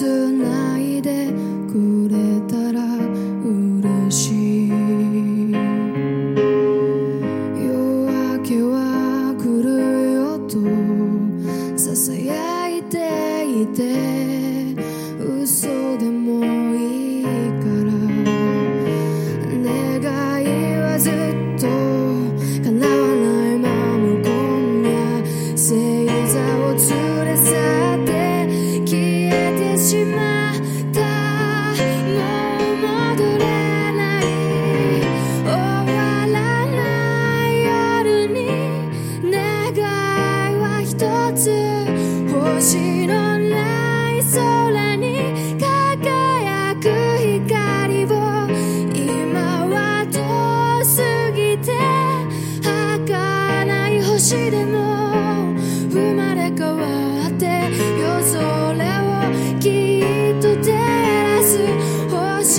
つないで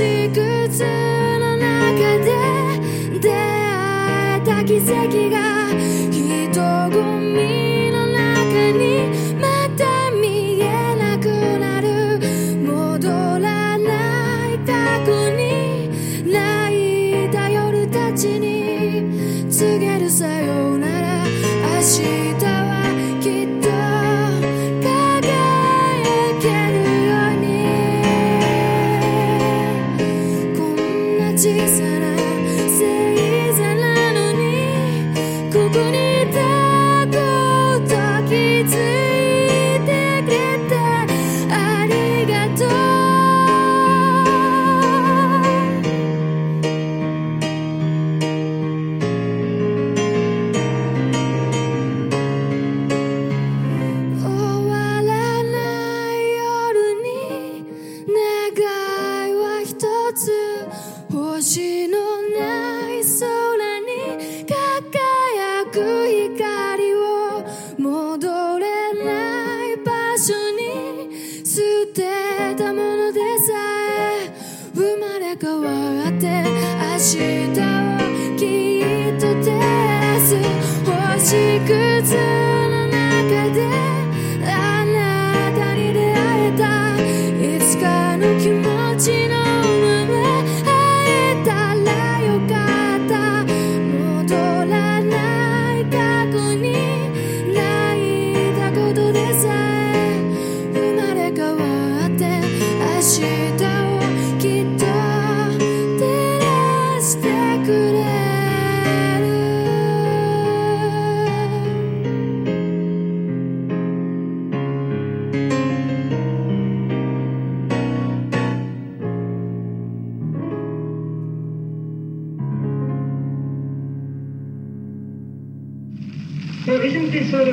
一个字。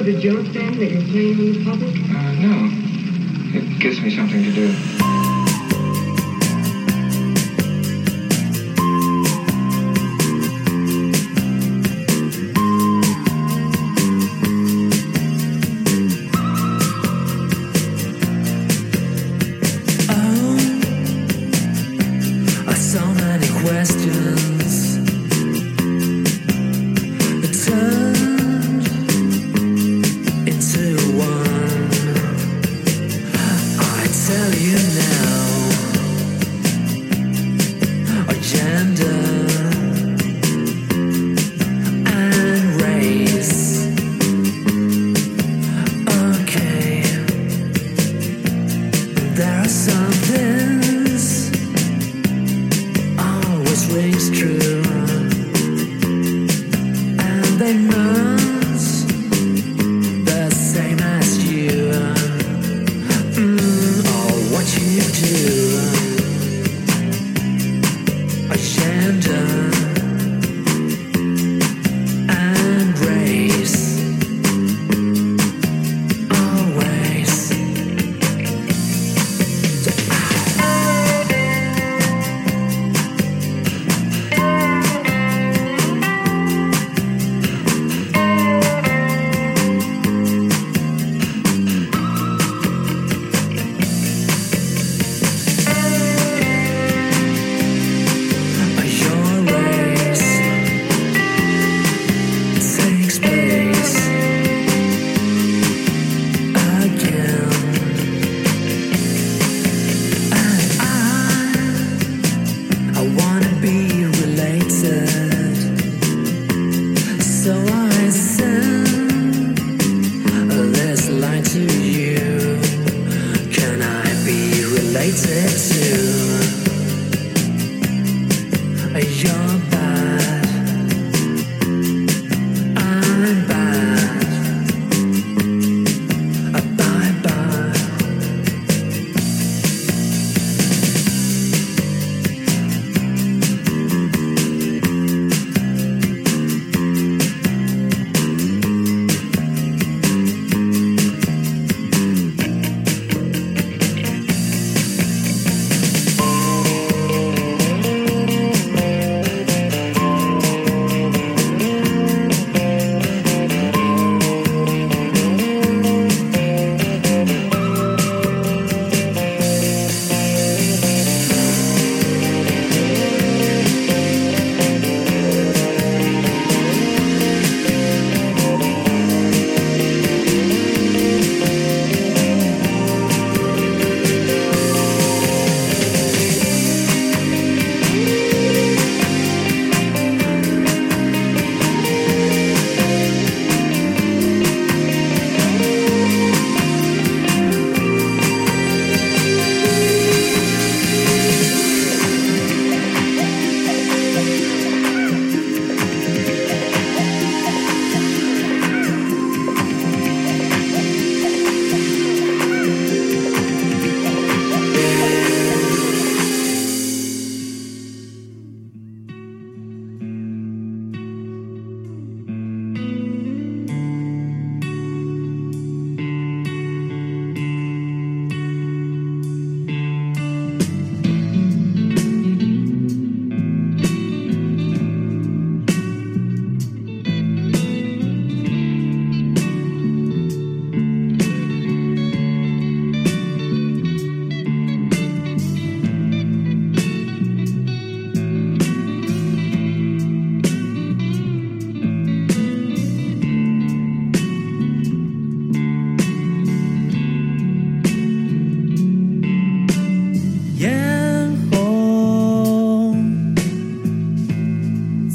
Of a joke then that you're playing in public? Uh, no. It gives me something to do.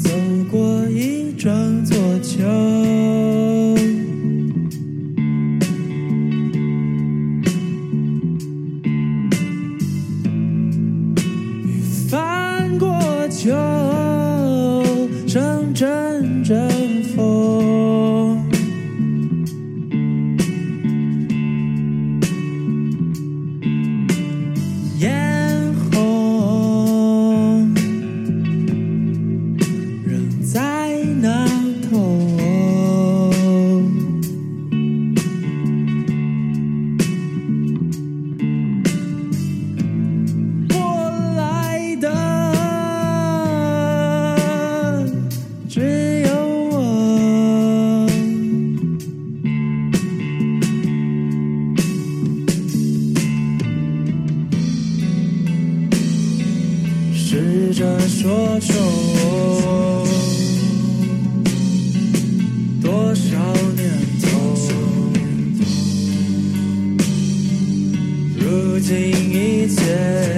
走过试着说出，多少年头，如今一切。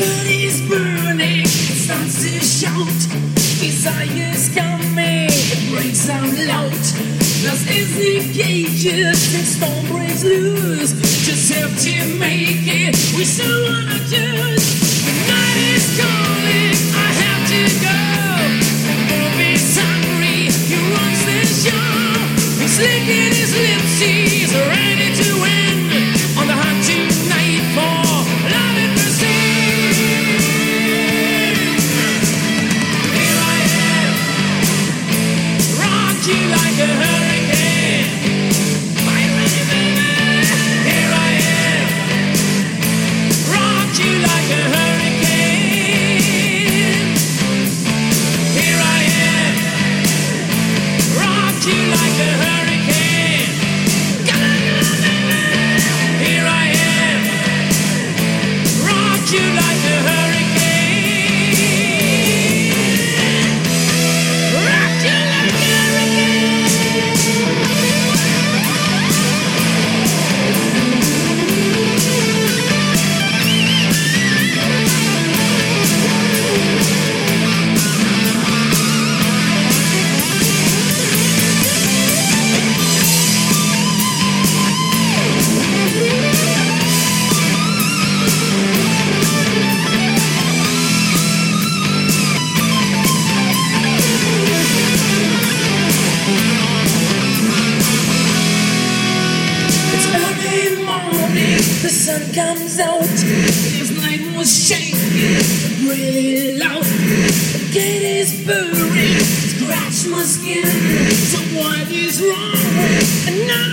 is burning, it starts to shout. Desire's coming, it breaks out loud. Lust is the cages, and storm breaks loose. Just have to make it, we still wanna choose. The night is calling, I have to go. Movies hungry, he runs the show. He's licking his lips, he's around. No!